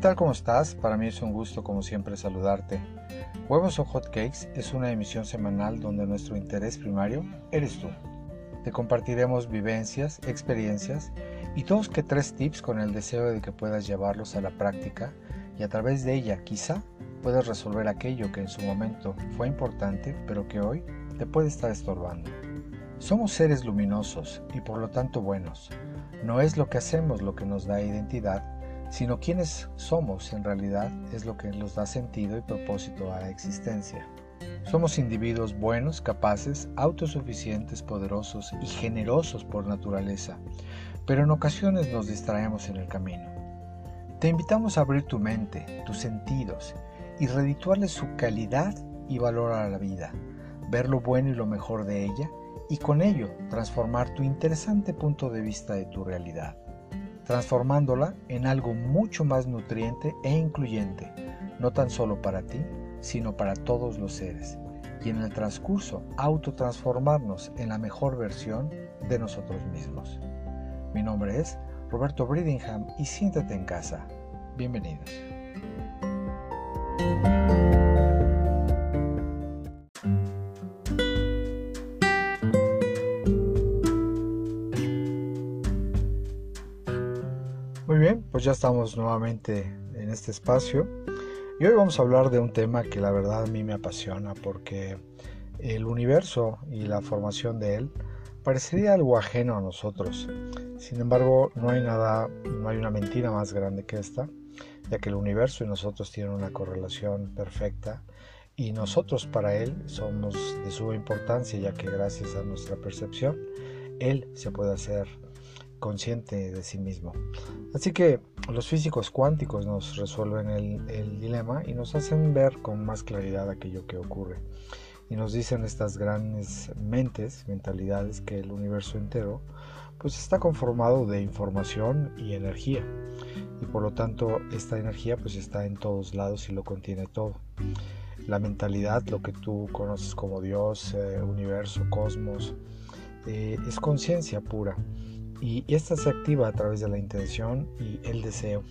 tal? ¿Cómo estás? Para mí es un gusto como siempre saludarte. Huevos o Hotcakes es una emisión semanal donde nuestro interés primario eres tú. Te compartiremos vivencias, experiencias y dos que tres tips con el deseo de que puedas llevarlos a la práctica y a través de ella quizá puedas resolver aquello que en su momento fue importante pero que hoy te puede estar estorbando. Somos seres luminosos y por lo tanto buenos. No es lo que hacemos lo que nos da identidad, sino quienes somos en realidad es lo que nos da sentido y propósito a la existencia. Somos individuos buenos, capaces, autosuficientes, poderosos y generosos por naturaleza, pero en ocasiones nos distraemos en el camino. Te invitamos a abrir tu mente, tus sentidos y redituarle su calidad y valor a la vida, ver lo bueno y lo mejor de ella y con ello transformar tu interesante punto de vista de tu realidad, transformándola en algo mucho más nutriente e incluyente, no tan solo para ti, sino para todos los seres, y en el transcurso autotransformarnos en la mejor versión de nosotros mismos. Mi nombre es Roberto Bridingham y siéntate en casa. Bienvenidos. Pues ya estamos nuevamente en este espacio y hoy vamos a hablar de un tema que la verdad a mí me apasiona porque el universo y la formación de él parecería algo ajeno a nosotros. Sin embargo, no hay nada, no hay una mentira más grande que esta, ya que el universo y nosotros tienen una correlación perfecta y nosotros para él somos de suma importancia, ya que gracias a nuestra percepción, él se puede hacer consciente de sí mismo. Así que los físicos cuánticos nos resuelven el, dilema y nos hacen ver con más claridad aquello que ocurre. Y nos dicen estas grandes mentes, mentalidades, que el universo entero pues está conformado de información y energía. Y por lo tanto esta energía pues está en todos lados y lo contiene todo. La mentalidad, lo que tú conoces como Dios, eh, universo, cosmos, eh, es conciencia pura y esta se activa a través de la intención y el deseo.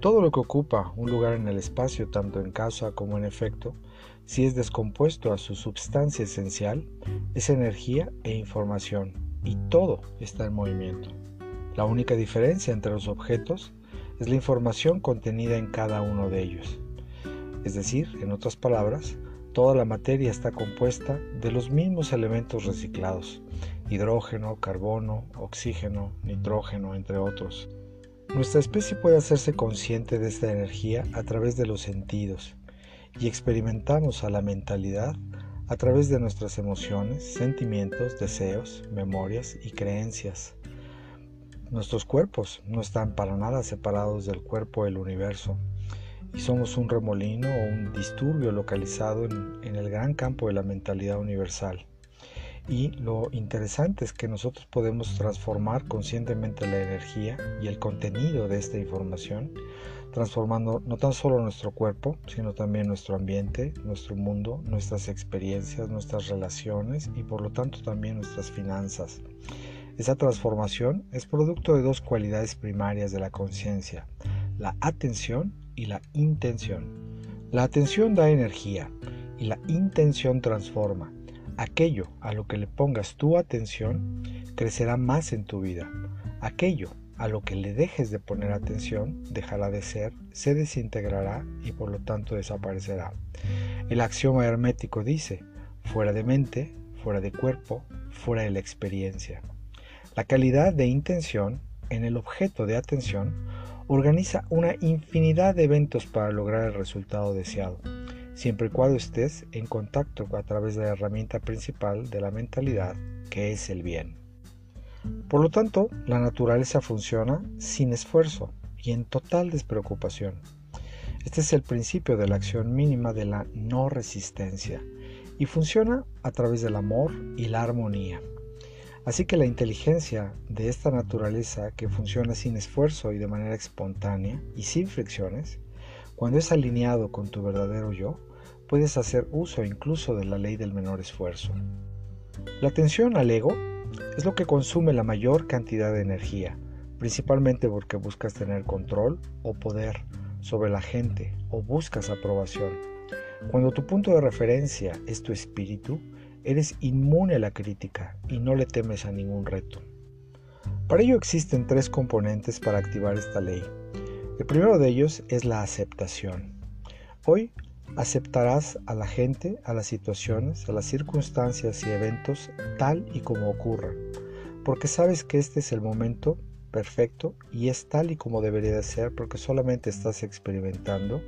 Todo lo que ocupa un lugar en el espacio, tanto en causa como en efecto, si es descompuesto a su substancia esencial, es energía e información, y todo está en movimiento. La única diferencia entre los objetos es la información contenida en cada uno de ellos. Es decir, en otras palabras, toda la materia está compuesta de los mismos elementos reciclados, hidrógeno, carbono, oxígeno, nitrógeno, entre otros. Nuestra especie puede hacerse consciente de esta energía a través de los sentidos y experimentamos a la mentalidad a través de nuestras emociones, sentimientos, deseos, memorias y creencias. Nuestros cuerpos no están para nada separados del cuerpo del universo y somos un remolino o un disturbio localizado en, en el gran campo de la mentalidad universal. Y lo interesante es que nosotros podemos transformar conscientemente la energía y el contenido de esta información, transformando no tan solo nuestro cuerpo, sino también nuestro ambiente, nuestro mundo, nuestras experiencias, nuestras relaciones y por lo tanto también nuestras finanzas. Esa transformación es producto de dos cualidades primarias de la conciencia, la atención y la intención. La atención da energía y la intención transforma. Aquello a lo que le pongas tu atención crecerá más en tu vida. Aquello a lo que le dejes de poner atención dejará de ser, se desintegrará y por lo tanto desaparecerá. El axioma hermético dice, fuera de mente, fuera de cuerpo, fuera de la experiencia. La calidad de intención en el objeto de atención organiza una infinidad de eventos para lograr el resultado deseado siempre y cuando estés en contacto a través de la herramienta principal de la mentalidad, que es el bien. Por lo tanto, la naturaleza funciona sin esfuerzo y en total despreocupación. Este es el principio de la acción mínima de la no resistencia y funciona a través del amor y la armonía. Así que la inteligencia de esta naturaleza que funciona sin esfuerzo y de manera espontánea y sin fricciones, cuando es alineado con tu verdadero yo, puedes hacer uso incluso de la ley del menor esfuerzo. La atención al ego es lo que consume la mayor cantidad de energía, principalmente porque buscas tener control o poder, sobre la gente o buscas aprobación. Cuando tu punto de referencia es tu espíritu, eres inmune a la crítica y no le temes a ningún reto. Para ello existen tres componentes para activar esta ley. El primero de ellos es la aceptación. Hoy aceptarás a la gente, a las situaciones, a las circunstancias y eventos tal y como ocurran, porque sabes que este es el momento perfecto y es tal y como debería de ser porque solamente estás experimentando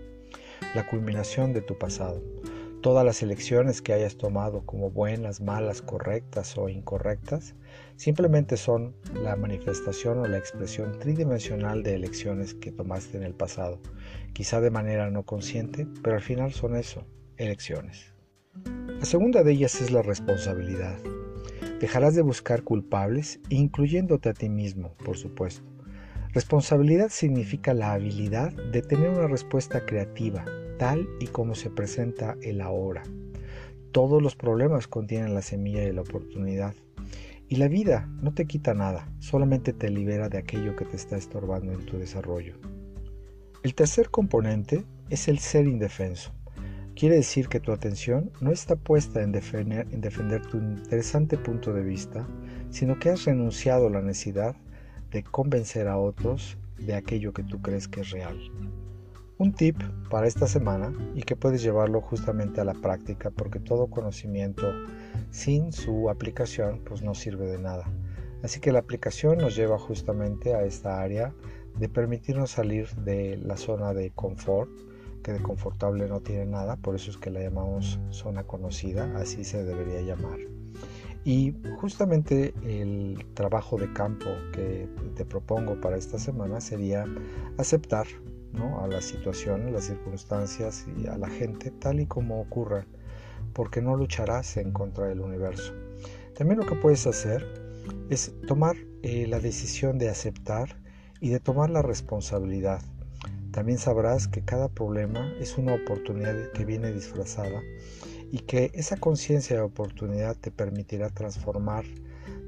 la culminación de tu pasado. Todas las elecciones que hayas tomado como buenas, malas, correctas o incorrectas, simplemente son la manifestación o la expresión tridimensional de elecciones que tomaste en el pasado, quizá de manera no consciente, pero al final son eso, elecciones. La segunda de ellas es la responsabilidad. Dejarás de buscar culpables, incluyéndote a ti mismo, por supuesto. Responsabilidad significa la habilidad de tener una respuesta creativa, tal y como se presenta el ahora. Todos los problemas contienen la semilla de la oportunidad. Y la vida no te quita nada, solamente te libera de aquello que te está estorbando en tu desarrollo. El tercer componente es el ser indefenso. Quiere decir que tu atención no está puesta en defender, en defender tu interesante punto de vista, sino que has renunciado a la necesidad de convencer a otros de aquello que tú crees que es real. Un tip para esta semana y que puedes llevarlo justamente a la práctica porque todo conocimiento sin su aplicación pues no sirve de nada. Así que la aplicación nos lleva justamente a esta área de permitirnos salir de la zona de confort que de confortable no tiene nada, por eso es que la llamamos zona conocida, así se debería llamar. Y justamente el trabajo de campo que te propongo para esta semana sería aceptar a las situaciones, las circunstancias y a la gente tal y como ocurran, porque no lucharás en contra del universo. También lo que puedes hacer es tomar eh, la decisión de aceptar y de tomar la responsabilidad también sabrás que cada problema es una oportunidad que viene disfrazada y que esa conciencia de oportunidad te permitirá transformar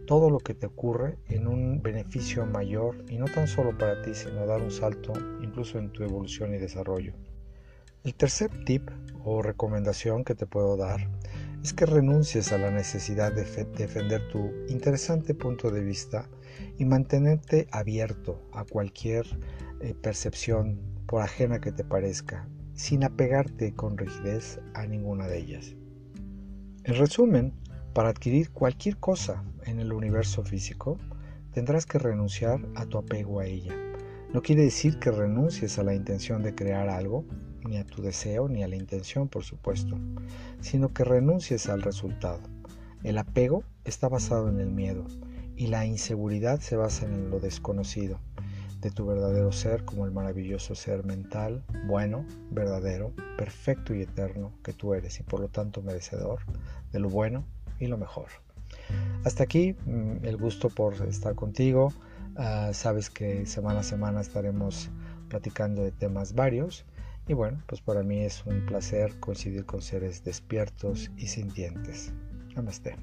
todo lo que te ocurre en un beneficio mayor y no tan solo para ti, sino dar un salto incluso en tu evolución y desarrollo. El tercer tip o recomendación que te puedo dar es que renuncies a la necesidad de defender tu interesante punto de vista y mantenerte abierto a cualquier eh, percepción por ajena que te parezca, sin apegarte con rigidez a ninguna de ellas. En resumen, para adquirir cualquier cosa en el universo físico, tendrás que renunciar a tu apego a ella. No quiere decir que renuncies a la intención de crear algo, ni a tu deseo, ni a la intención, por supuesto, sino que renuncies al resultado. El apego está basado en el miedo y la inseguridad se basa en lo desconocido de tu verdadero ser como el maravilloso ser mental, bueno, verdadero, perfecto y eterno que tú eres y por lo tanto merecedor de lo bueno y lo mejor. Hasta aquí mm, el gusto por estar contigo. Ah, sabes que semana a semana estaremos platicando de temas varios y bueno, pues para mí es un placer coincidir con seres despiertos y sintientes. Namaste.